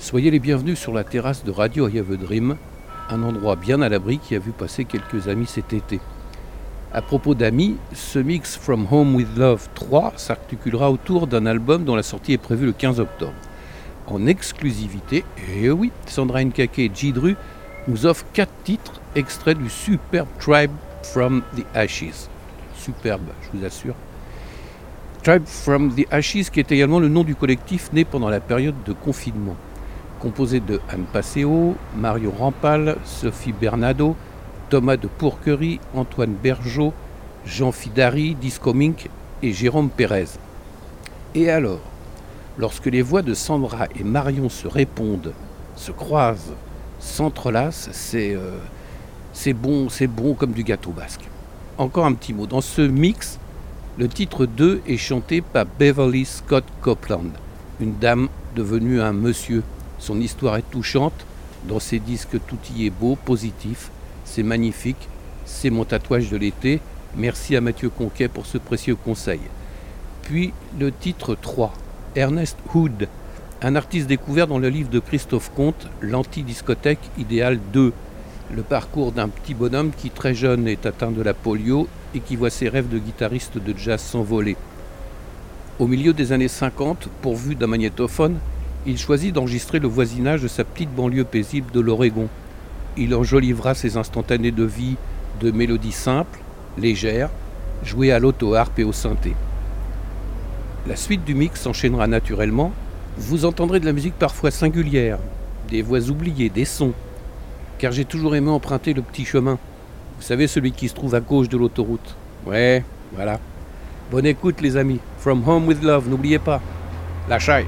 Soyez les bienvenus sur la terrasse de Radio I Have a Dream, un endroit bien à l'abri qui a vu passer quelques amis cet été. À propos d'amis, ce mix From Home with Love 3 s'articulera autour d'un album dont la sortie est prévue le 15 octobre. En exclusivité, et oui, Sandra Nkake et Jidru nous offrent quatre titres extraits du superbe Tribe from the Ashes. Superbe, je vous assure. Tribe from the Ashes, qui est également le nom du collectif né pendant la période de confinement. Composé de Anne Passeo, Mario Rampal, Sophie Bernardo, Thomas de Pourquerie, Antoine Bergeau, Jean Fidari, Disco Mink et Jérôme Pérez. Et alors, lorsque les voix de Sandra et Marion se répondent, se croisent, s'entrelacent, c'est euh, bon, c'est bon comme du gâteau basque. Encore un petit mot. Dans ce mix, le titre 2 est chanté par Beverly Scott Copeland, une dame devenue un monsieur. Son histoire est touchante. Dans ses disques, tout y est beau, positif. C'est magnifique. C'est mon tatouage de l'été. Merci à Mathieu Conquet pour ce précieux conseil. Puis le titre 3, Ernest Hood, un artiste découvert dans le livre de Christophe Comte, L'anti-discothèque idéale 2, le parcours d'un petit bonhomme qui très jeune est atteint de la polio et qui voit ses rêves de guitariste de jazz s'envoler. Au milieu des années 50, pourvu d'un magnétophone, il choisit d'enregistrer le voisinage de sa petite banlieue paisible de l'Oregon il enjolivera ses instantanés de vie de mélodies simples, légères, jouées à l'auto-harpe et au synthé. La suite du mix s'enchaînera naturellement. Vous entendrez de la musique parfois singulière, des voix oubliées, des sons, car j'ai toujours aimé emprunter le petit chemin. Vous savez, celui qui se trouve à gauche de l'autoroute. Ouais, voilà. Bonne écoute, les amis. From Home with Love, n'oubliez pas. La chaille.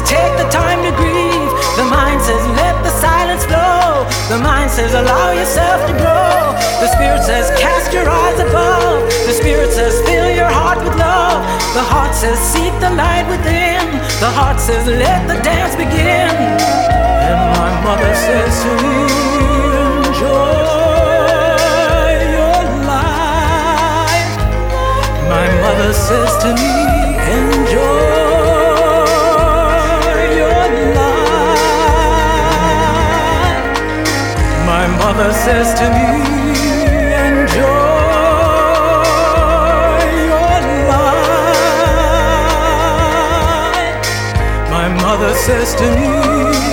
Says, Take the time to grieve. The mind says, Let the silence flow. The mind says, Allow yourself to grow. The spirit says, Cast your eyes above. The spirit says, Fill your heart with love. The heart says, Seek the light within. The heart says, Let the dance begin. And my mother says to me, Enjoy your life. My mother says to me, Enjoy. Mother says to me, enjoy your life. My mother says to me,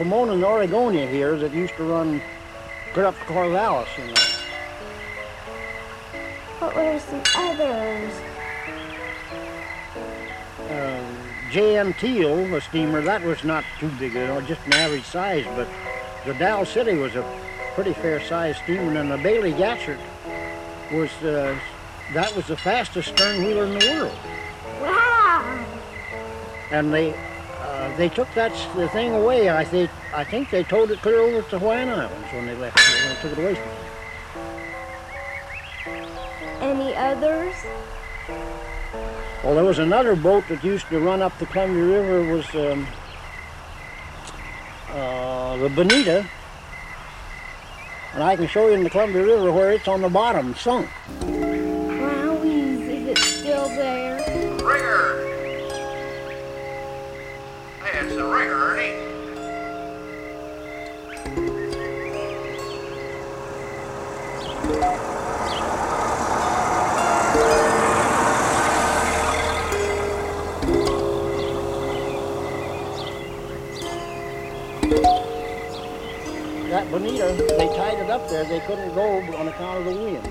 Pomona and Oregonia here that used to run good up to Corvallis, you know. What were some others? Uh, J.M. Teal, a steamer, that was not too big, you know, just an average size, but the Dow City was a pretty fair sized steamer, and the Bailey Gatchert was, uh, that was the fastest stern wheeler in the world. Wow! And they, uh, they took that the thing away. I think, I think they towed it clear over to Hawaiian Islands when they left, when they took it away from. Any others? Well, there was another boat that used to run up the Columbia River. It was um, uh, the Bonita, and I can show you in the Columbia River where it's on the bottom, sunk. Bonita, they tied it up there. They couldn't go on account of the wind.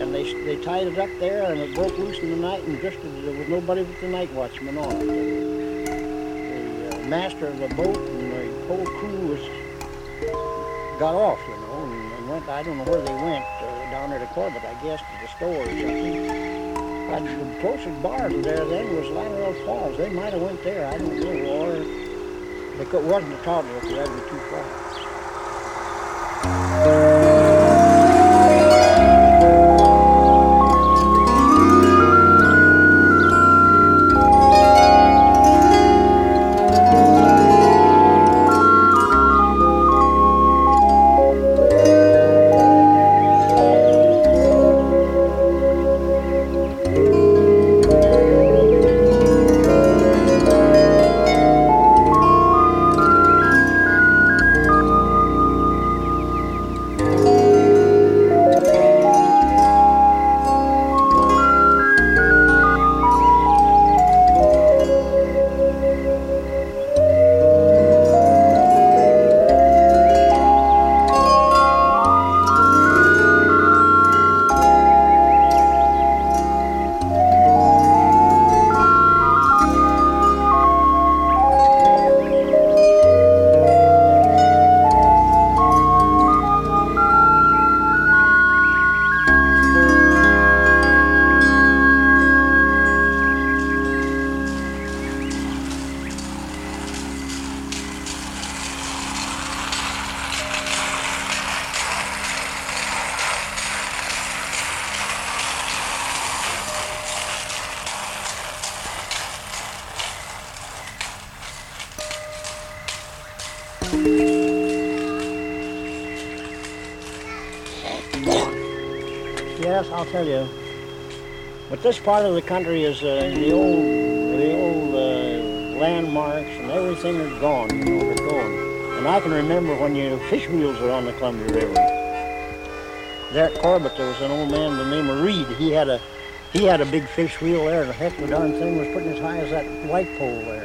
And they, they tied it up there, and it broke loose in the night and drifted. There was nobody but the night watchman on it. The uh, master of the boat and the whole crew was got off, you know, and, and went. I don't know where they went uh, down there to Corbett, I guess, to the store or something. But the closest bar to there then was Lateral Falls. They might have went there. I don't know, or it wasn't a toddler. It was too far. This part of the country is uh, the old, the old uh, landmarks and everything is gone. You know, they're gone. And I can remember when you fish wheels were on the Columbia River. There at Corbett, there was an old man by the name of Reed. He had a, he had a big fish wheel there. The heck, the darn thing was putting as high as that light pole there.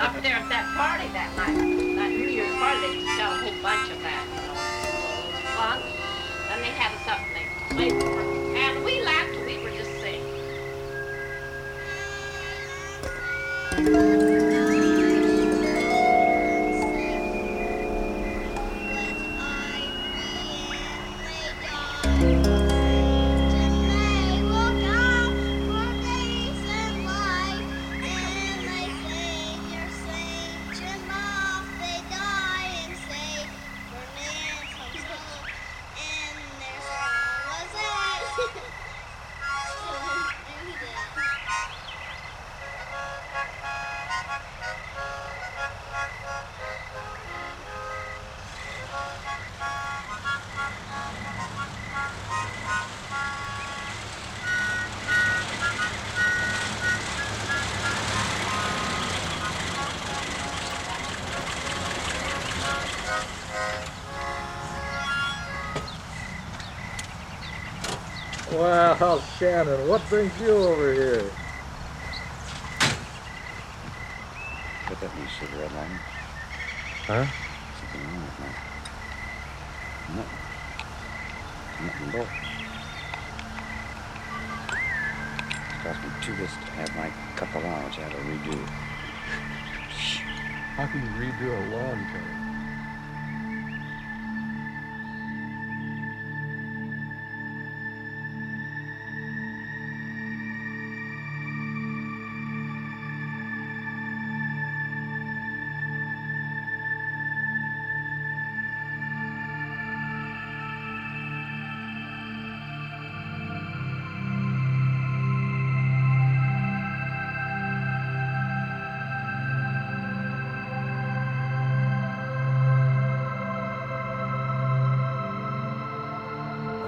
Up there at that party that night. That New Year's party, they just got a whole bunch of that. You know. It was fun. Then they had us up and they played for us. And we laughed we were just sick. Wow, Shannon, what brings you over here? Put that new cigarette lighter. Huh?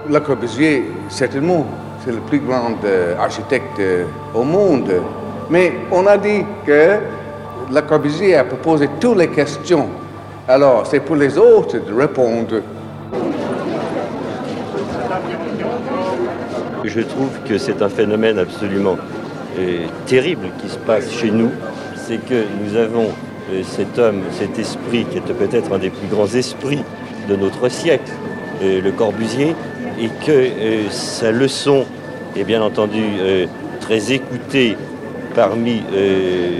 Le Corbusier, certainement, c'est le plus grand euh, architecte euh, au monde. Mais on a dit que Le Corbusier a proposé toutes les questions. Alors, c'est pour les autres de répondre. Je trouve que c'est un phénomène absolument euh, terrible qui se passe chez nous. C'est que nous avons cet homme, cet esprit qui était peut-être un des plus grands esprits de notre siècle, le Corbusier, et que euh, sa leçon est bien entendu euh, très écoutée parmi euh,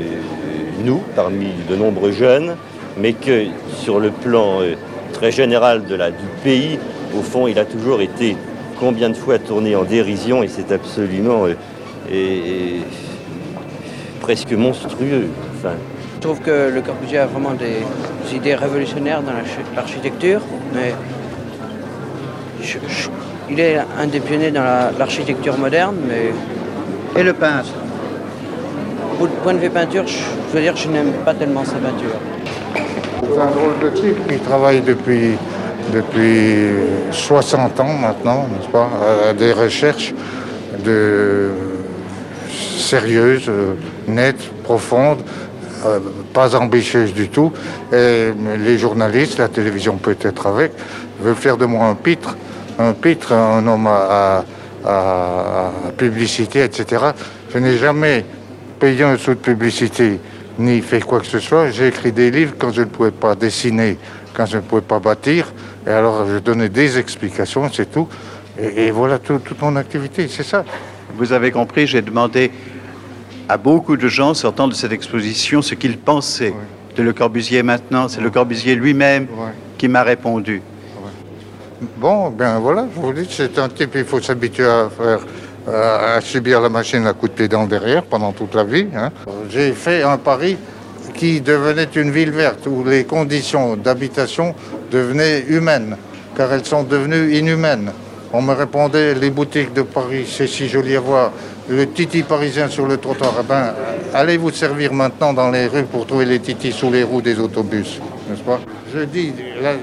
nous, parmi de nombreux jeunes, mais que sur le plan très général de la, du pays, au fond, il a toujours été combien de fois tourné en dérision et c'est absolument et- presque monstrueux. Je trouve que Le Corbusier a vraiment des idées révolutionnaires dans l'archi- l'architecture, mais je- je- il est un des pionniers dans la- l'architecture moderne, mais... Et le peintre Au point de vue peinture, je, je veux dire que je n'aime pas tellement sa peinture. C'est un drôle de type qui travaille depuis, depuis 60 ans maintenant, n'est-ce pas, à des recherches de, sérieuses, nettes, profondes, euh, pas ambitieuses du tout. Et les journalistes, la télévision peut-être avec, veulent faire de moi un pitre, un pitre, un homme à, à- à publicité, etc. Je n'ai jamais payé un sou de publicité ni fait quoi que ce soit. J'ai écrit des livres quand je ne pouvais pas dessiner, quand je ne pouvais pas bâtir. Et alors je donnais des explications, c'est tout. Et, et voilà tout- toute mon activité, c'est ça. Vous avez compris, j'ai demandé à beaucoup de gens sortant de cette exposition ce qu'ils pensaient de Le Corbusier maintenant. C'est Le Corbusier lui-même qui m'a répondu. Bon, ben voilà, je vous dis, c'est un type, il faut s'habituer à faire, à, à subir la machine à coups de pied dans derrière pendant toute la vie. hein. J'ai fait un Paris qui devenait une ville verte, où les conditions d'habitation devenaient humaines, car elles sont devenues inhumaines. On me répondait, les boutiques de Paris, c'est si joli à voir. Le titi parisien sur le trottoir, eh ben, allez vous servir maintenant dans les rues pour trouver les titis sous les roues des autobus, Je dis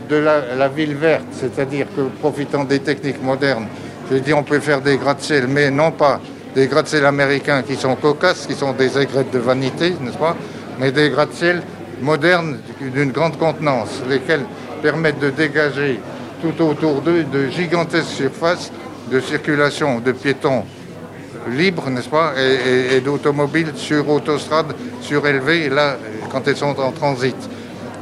de la, ville verte, c'est-à-dire que profitant des techniques modernes, je dis on peut faire des gratte-ciel, mais non pas des gratte-ciel américains qui sont cocasses, qui sont des aigrettes de vanité, n'est-ce pas Mais des gratte-ciel modernes d'une grande contenance, lesquels permettent de dégager tout autour d'eux de gigantesques surfaces de circulation de piétons libres, n'est-ce pas, et, et- et d'automobiles sur autostrade surélevées, là, quand elles sont en transit.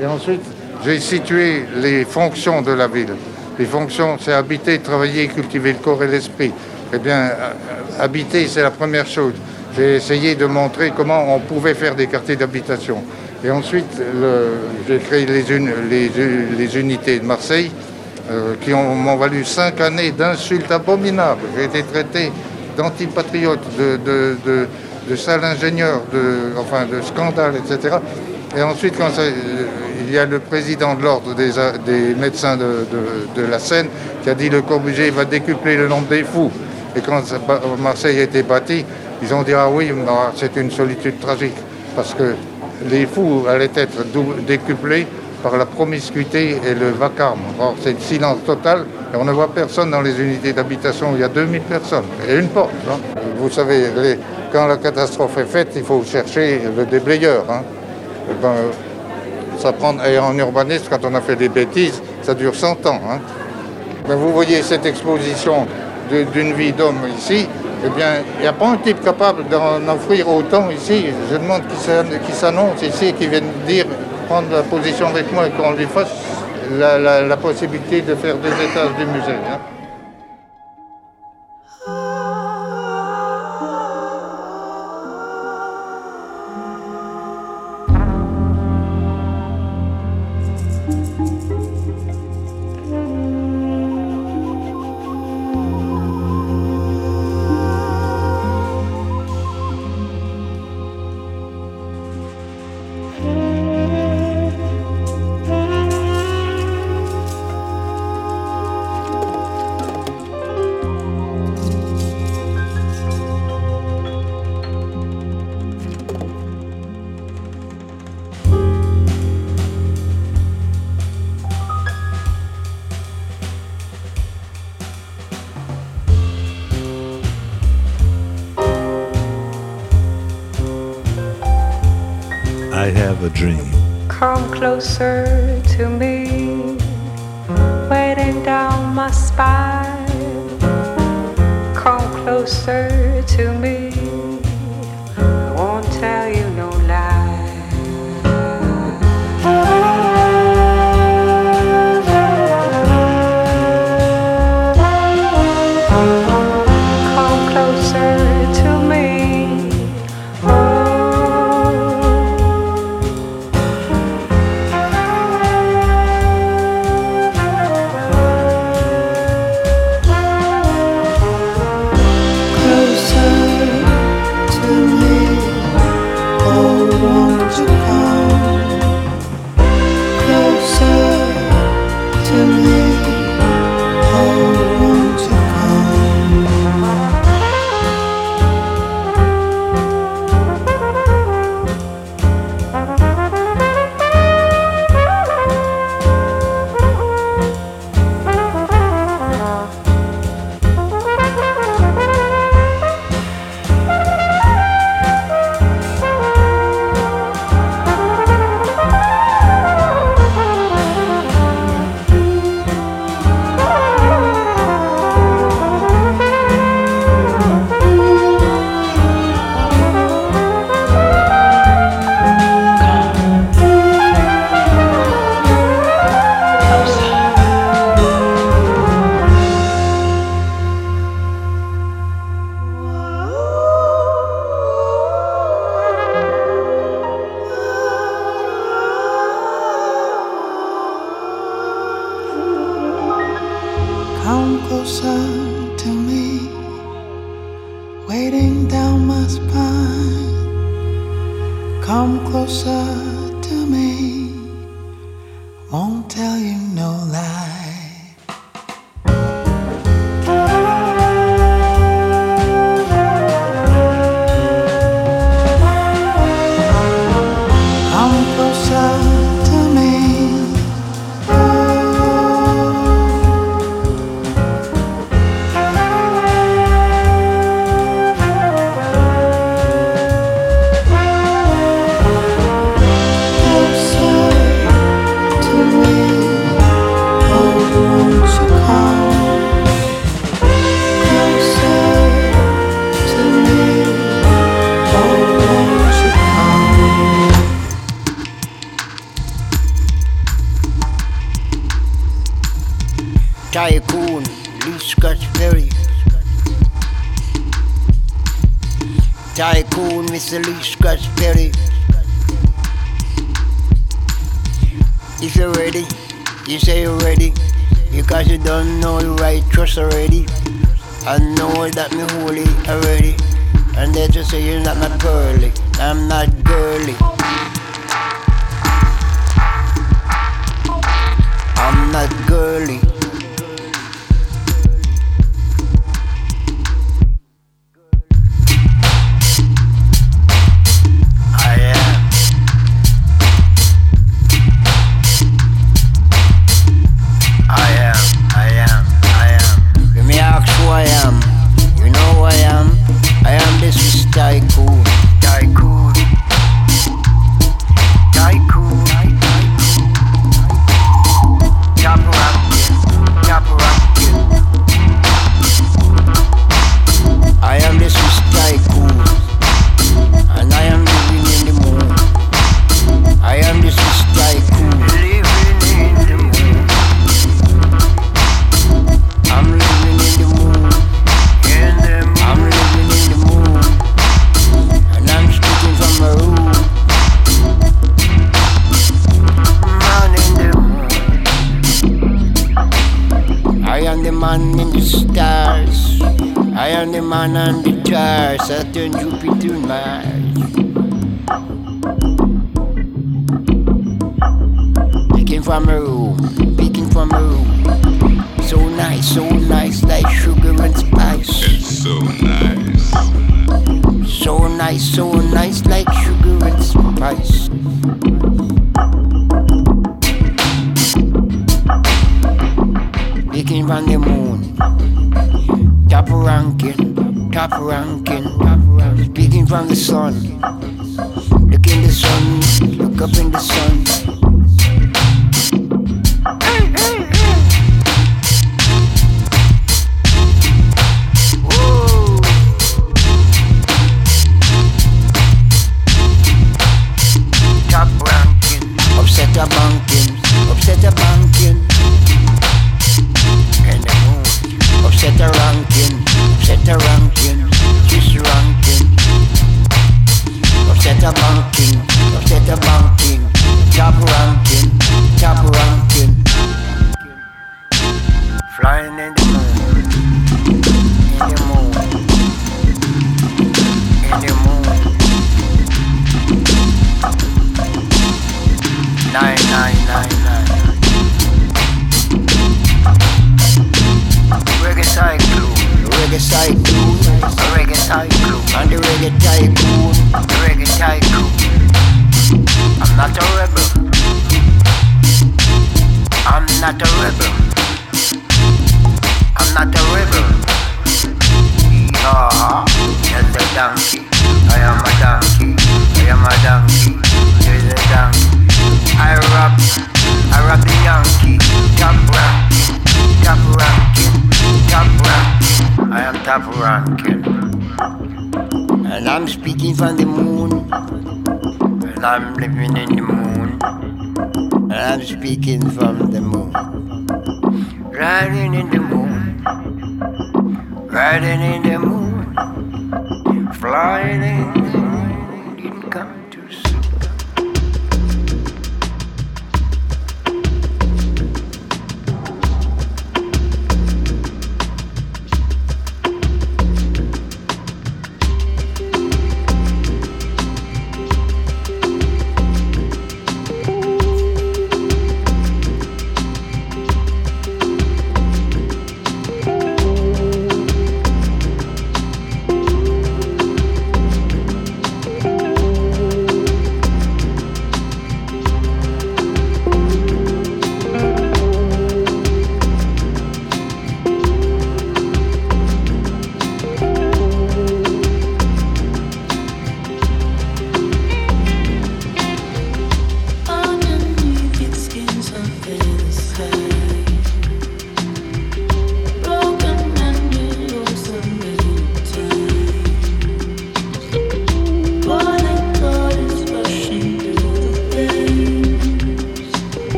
Et ensuite, j'ai situé les fonctions de la ville. Les fonctions, c'est habiter, travailler, cultiver le corps et l'esprit. Eh bien, euh, habiter, c'est la première chose. J'ai essayé de montrer comment on pouvait faire des quartiers d'habitation. Et ensuite, j'ai créé les, unités de Marseille, euh, qui ont- m'ont valu cinq années d'insultes abominables. J'ai été traité d'antipatriote, de, de, de, de sale ingénieur, de scandale, etc. Et ensuite, quand ça- euh, il y a le président de l'ordre des, médecins de, la Seine qui a dit le Corbusier va décupler le nombre des fous. Et quand Marseille a été bâti, ils ont dit ah oui, mais, ah, c'est une solitude tragique parce que les fous allaient être décuplés par la promiscuité et le vacarme. Or, c'est le silence total et on ne voit personne dans les unités d'habitation. Il y a 2000 personnes et une porte. hein. Vous savez, quand la catastrophe est faite, il faut chercher le déblayeur. hein. Ben, ça prend, en urbanisme, quand on a fait des bêtises, ça dure 100 ans. hein. Ben, vous voyez cette exposition d'une vie d'homme ici, eh bien, il n'y a pas un type capable d'en offrir autant ici. Je demande qui s'an- qui s'annonce ici, qui vienne dire, prendre la position avec moi et qu'on lui fasse la possibilité de faire deux étages du musée. hein. Closer not girly.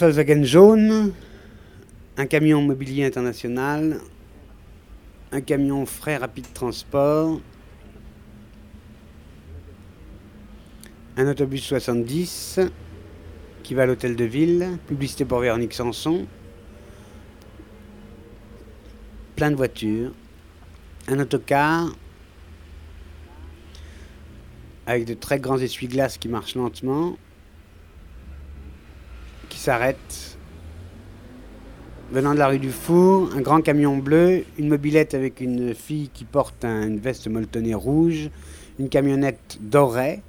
Volkswagen jaune, un camion mobilier international, un camion frais rapide transport, un autobus 70 qui va à l'hôtel de ville, publicité pour Véronique Sanson, plein de voitures, un autocar avec de très grands essuie-glaces qui marchent lentement, s'arrête. Venant de la rue du Four, un grand camion bleu, une mobilette avec une fille qui porte un- une veste molletonnée rouge, une camionnette dorée,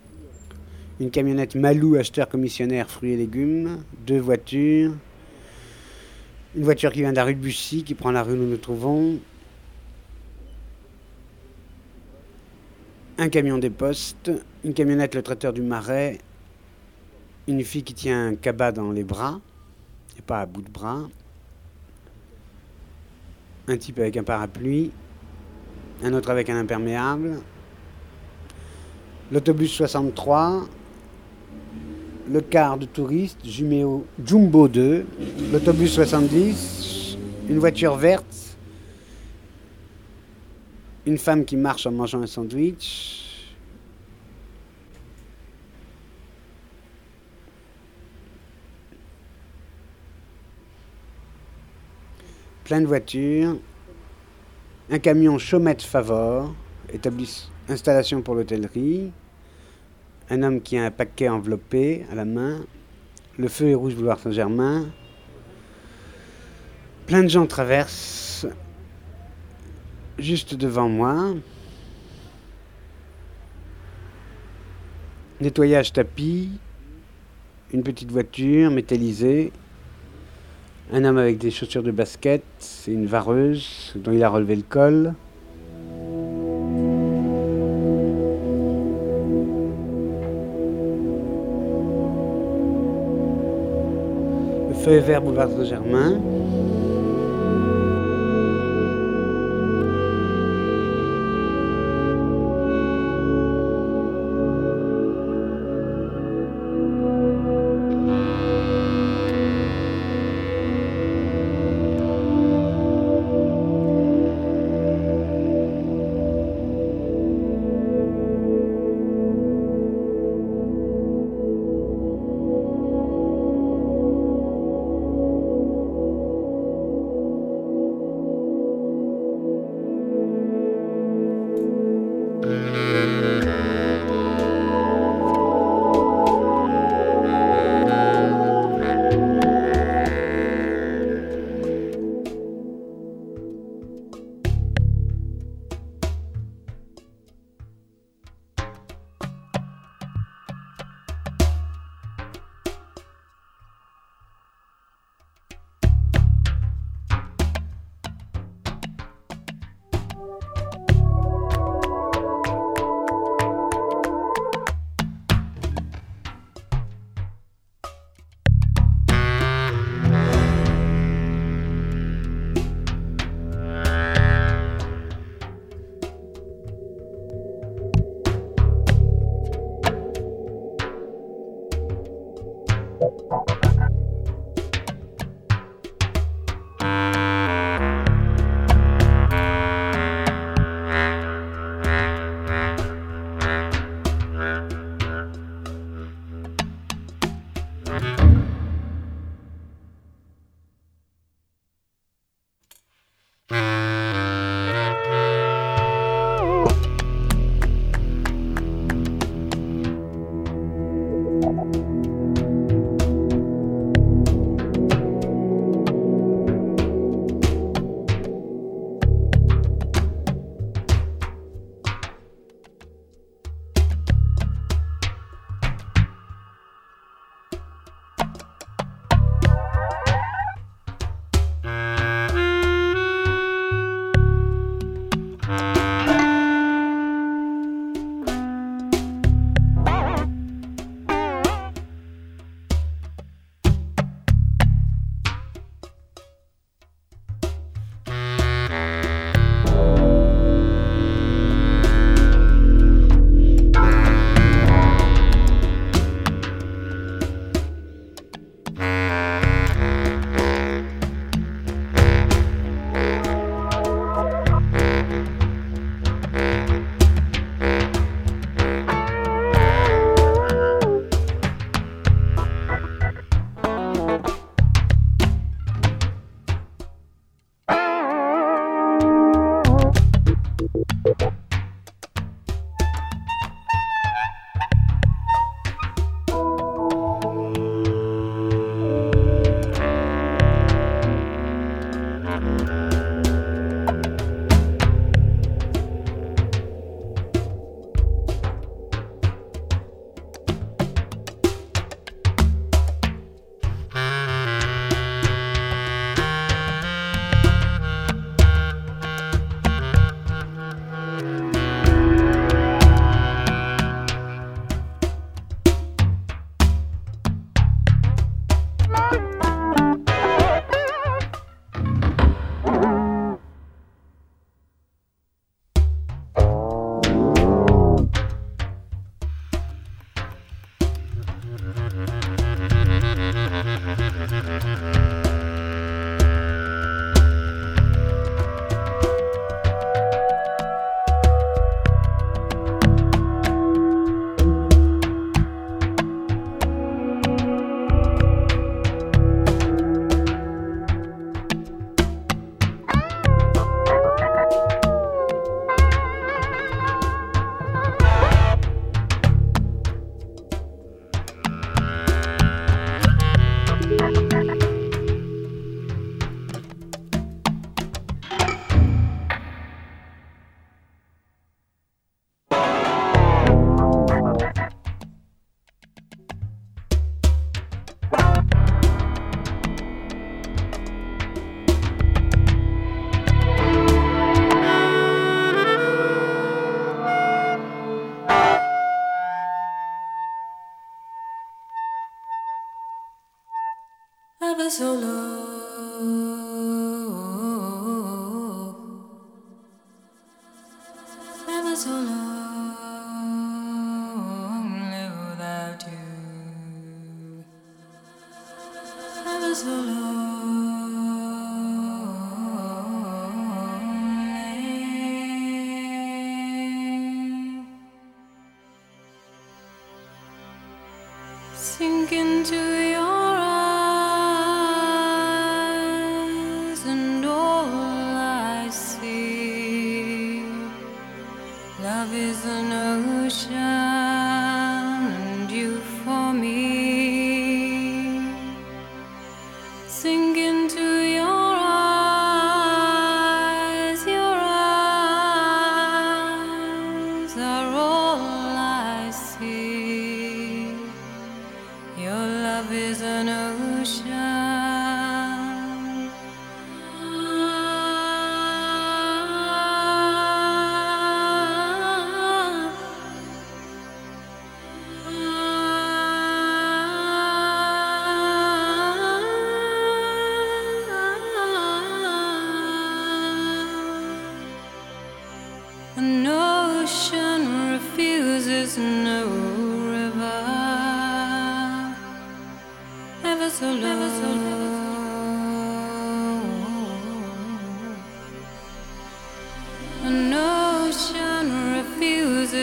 une camionnette Malou, acheteur commissionnaire fruits et légumes, deux voitures, une voiture qui vient de la rue de Bussy, qui prend la rue où nous nous trouvons, un camion des postes, une camionnette le traiteur du marais, une fille qui tient un cabas dans les bras, et pas à bout de bras, un type avec un parapluie, un autre avec un imperméable, l'autobus 63, le car de touristes Jumbo 2, l'autobus 70, une voiture verte, une femme qui marche en mangeant un sandwich, plein de voitures, un camion Chaumette Favor, installation pour l'hôtellerie, un homme qui a un paquet enveloppé à la main, le feu est rouge boulevard Saint-Germain, plein de gens traversent juste devant moi. Nettoyage tapis, une petite voiture métallisée, un homme avec des chaussures de basket et une vareuse dont il a relevé le col. Le feu vert boulevard Saint-Germain.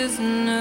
is.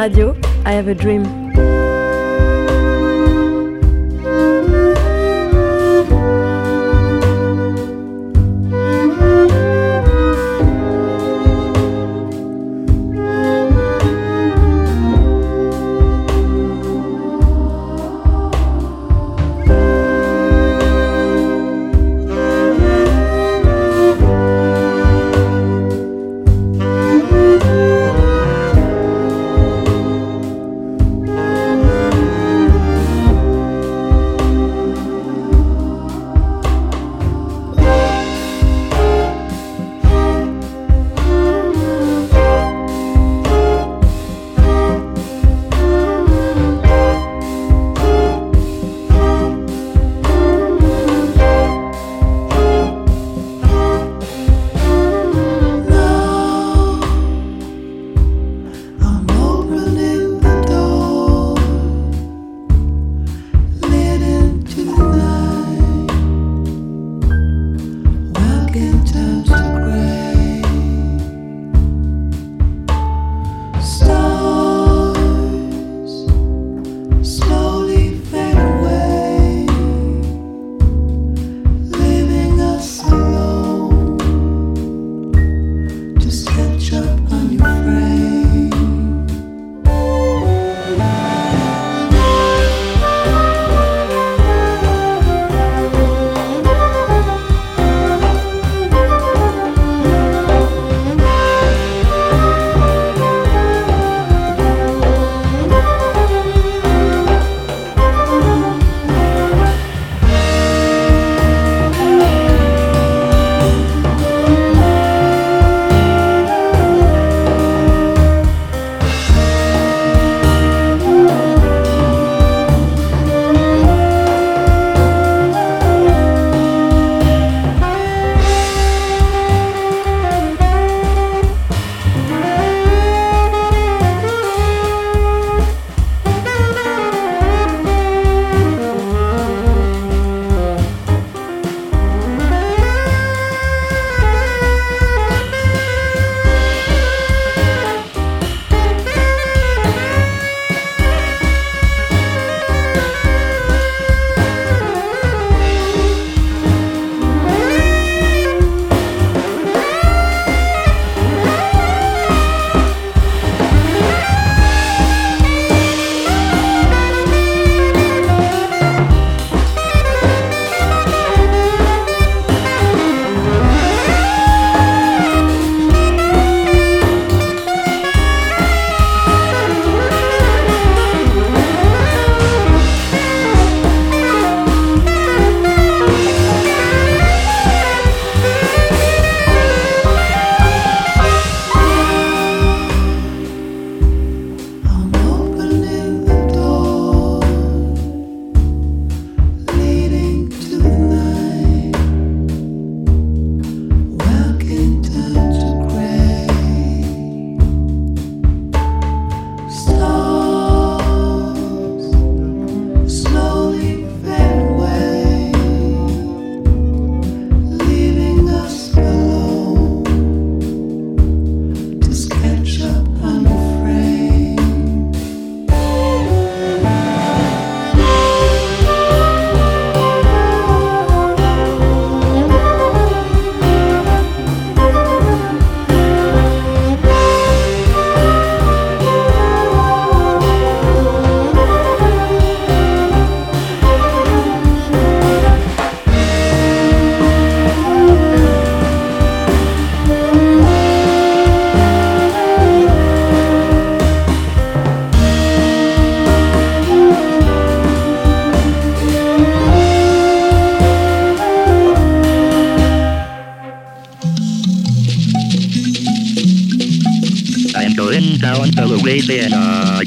Radio, I have a dream.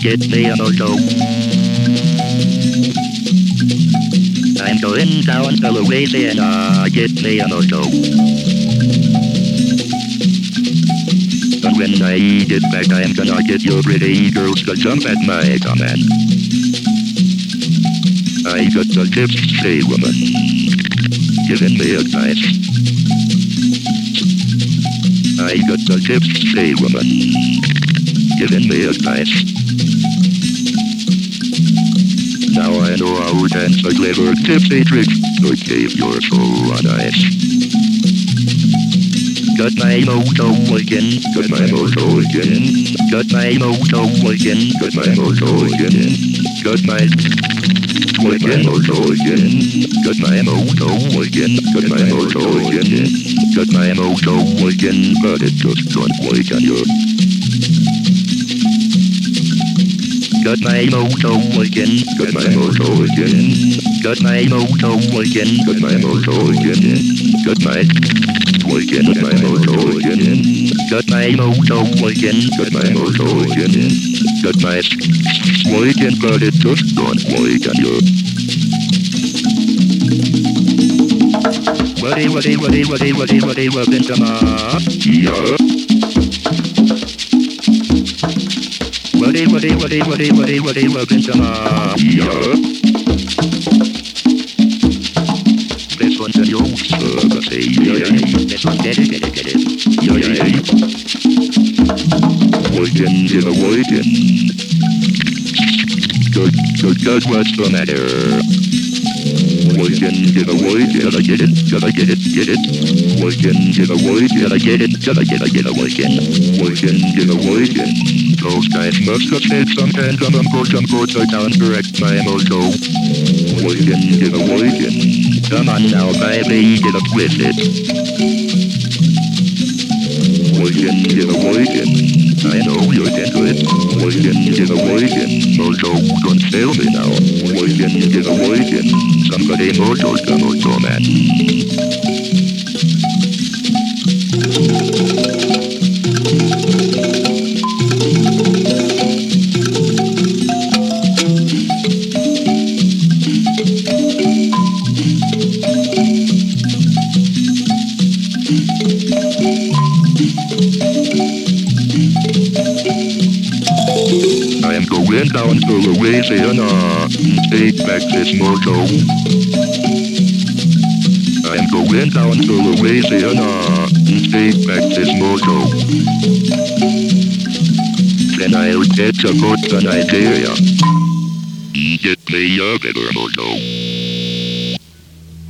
Get me a moto. I'm going down to Louisiana, get me a moto. And when I get back, I'm gonna get your pretty girls to jump at my command. I got the tips, say woman, giving me advice. I got the tips, say woman. giving me advice. and would dance deliver tips eh, tipsy tricks to gave your soul a alive. Got my mojo again, got my mojo again, got my mojo again, got my mojo again, got my again, mojo again, got my mojo again, got my mojo again, got my mojo again, but it just don't wait on you. Got my moto again, got my moto again, got my moto again, got my moto again, got my again, got my moto again, got my moto again, got my moto again, got my again, but it just don't work on you. Waddy, waddy, waddy, waddy, waddy, waddy, waddy, come on. Yeah. Buddy, buddy, buddy, buddy, buddy, buddy, welcome to my yeah. This one's a young celebrity. Yeah, yeah. This one's dead, dead, dead, dead. Yeah, yeah, yeah. Weekend in a weekend. Good, good, good, what's the matter? Weekend in a way, did I get it? Did I get it? Get it? Weekend in a way, did I get it? Did I get it? Get a weekend. Weekend in a weekend. Toast guys must upset sometimes on board on board the down correct my Mojo. William did a William. Come on now, baby, get up with it. William did a William. I know you're do it. William did a William. Mojo, don't fail me now. William did a William. Somebody Mojo's the Mojo man. to Louisiana. Take back this mojo. I am going down to Louisiana. Take back this mojo. Then I'll get to go to Nigeria. Get me a better mojo.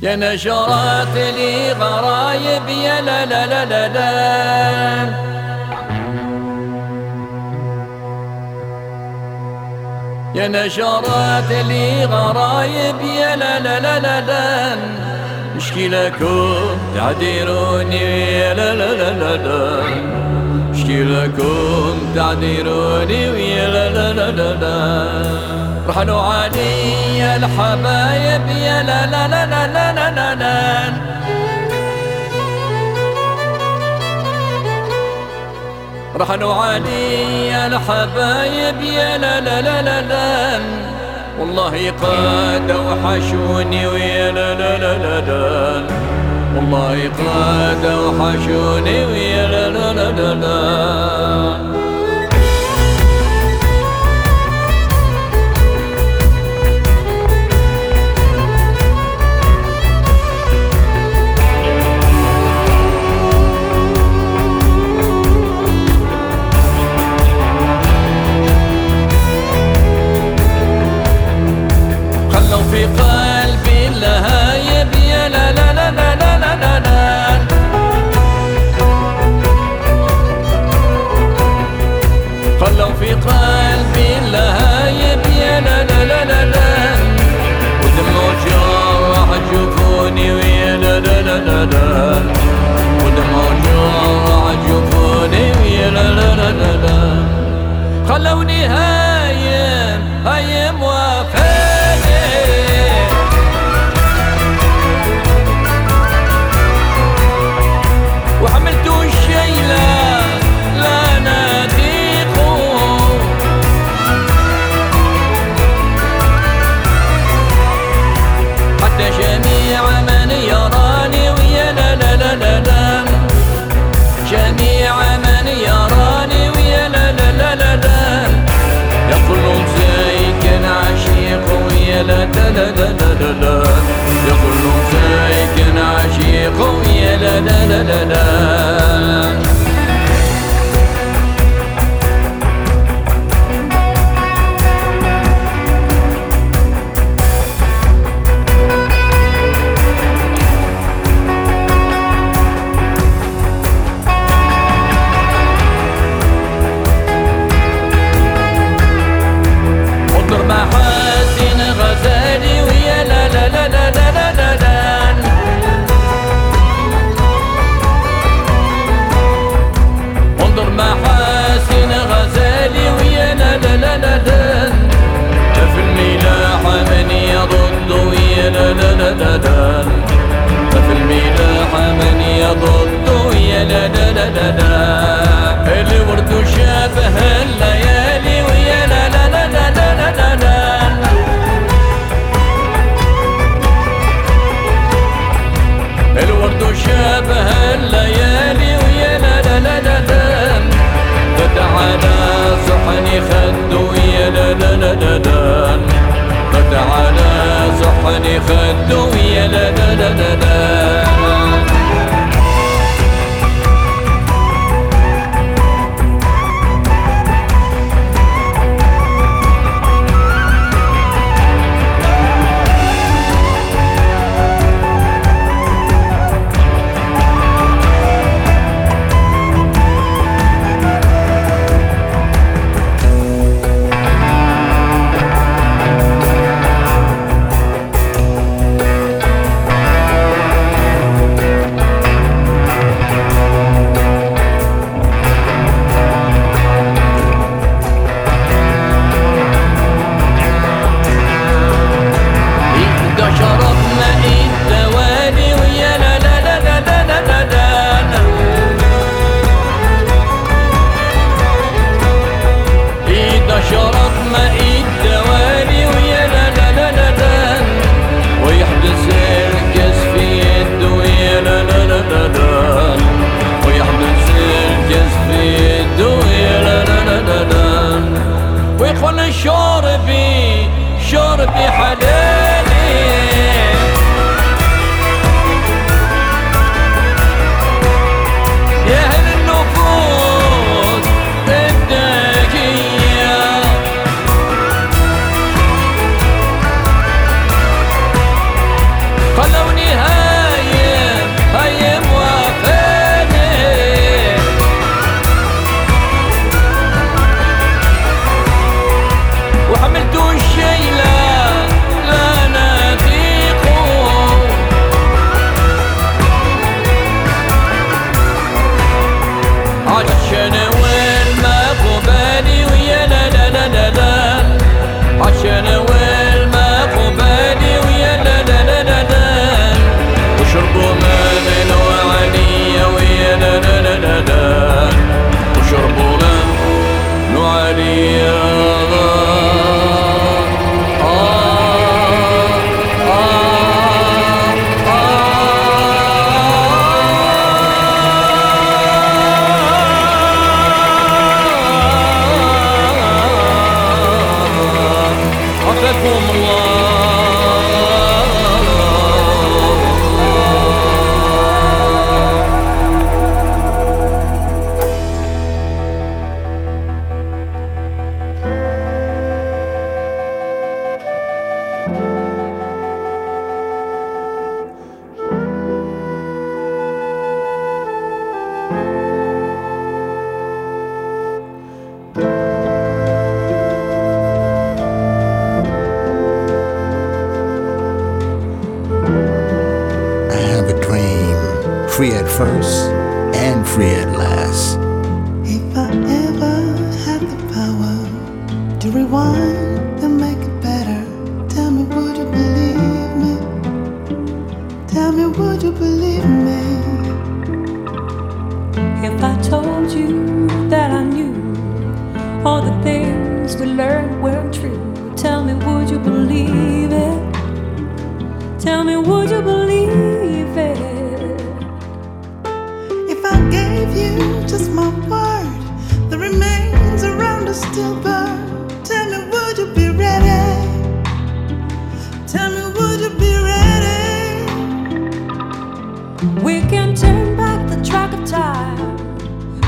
يا نشرات لي غرايب يا لا لا لا لا لا نشرات لي غرايب يا لا لا لا لا لا مشكلكم تعذروني يا لا لا لا لا لا مشكلكم تعذروني ويا لا لا لا لا لا رحلوا علي الحبايب يا لا لا لا لا لا لا, لا رحلوا علي الحبايب يا لا لا لا لا لا. والله قاد وحشوني ويا لا لا لا لا لا. والله قاد وحشوني ويا لا لا لا لا. خلوني هاي da da da da da never know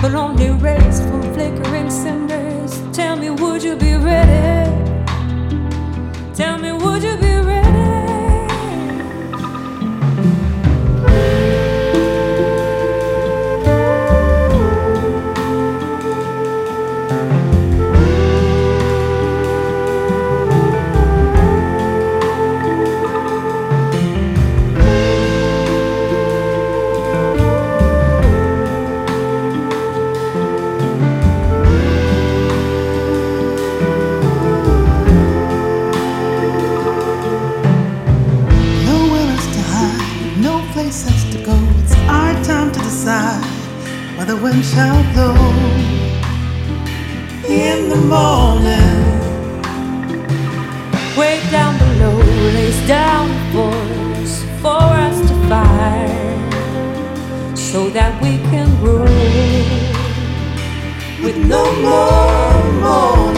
but only raised from flickering cinders. Tell me, would you be ready? the wind in the morning. Way down below lays down force for us to find, so that we can grow with no more mourning.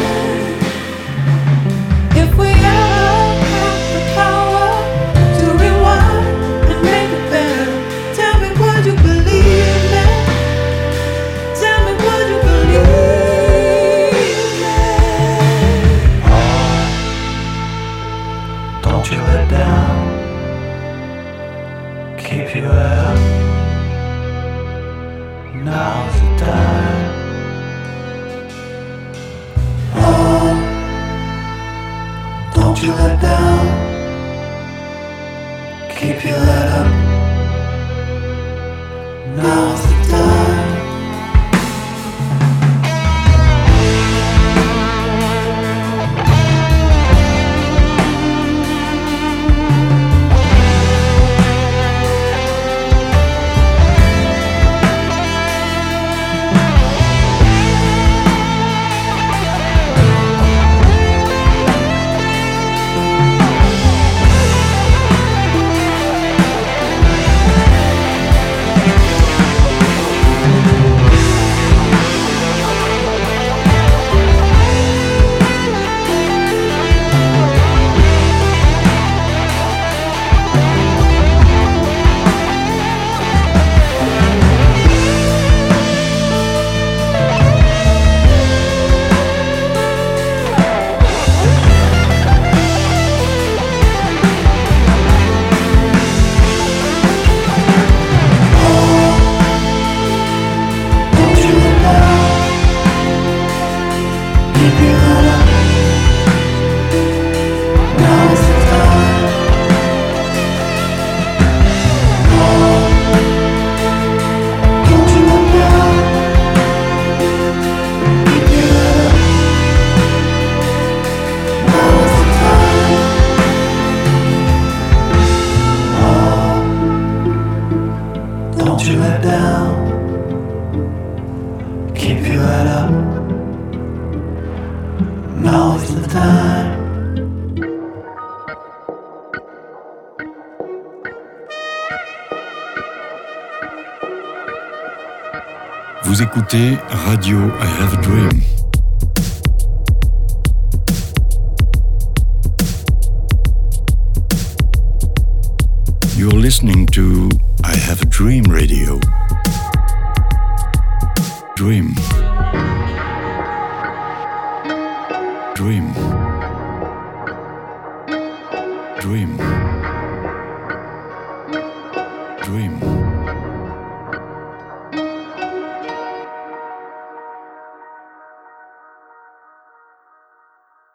Radio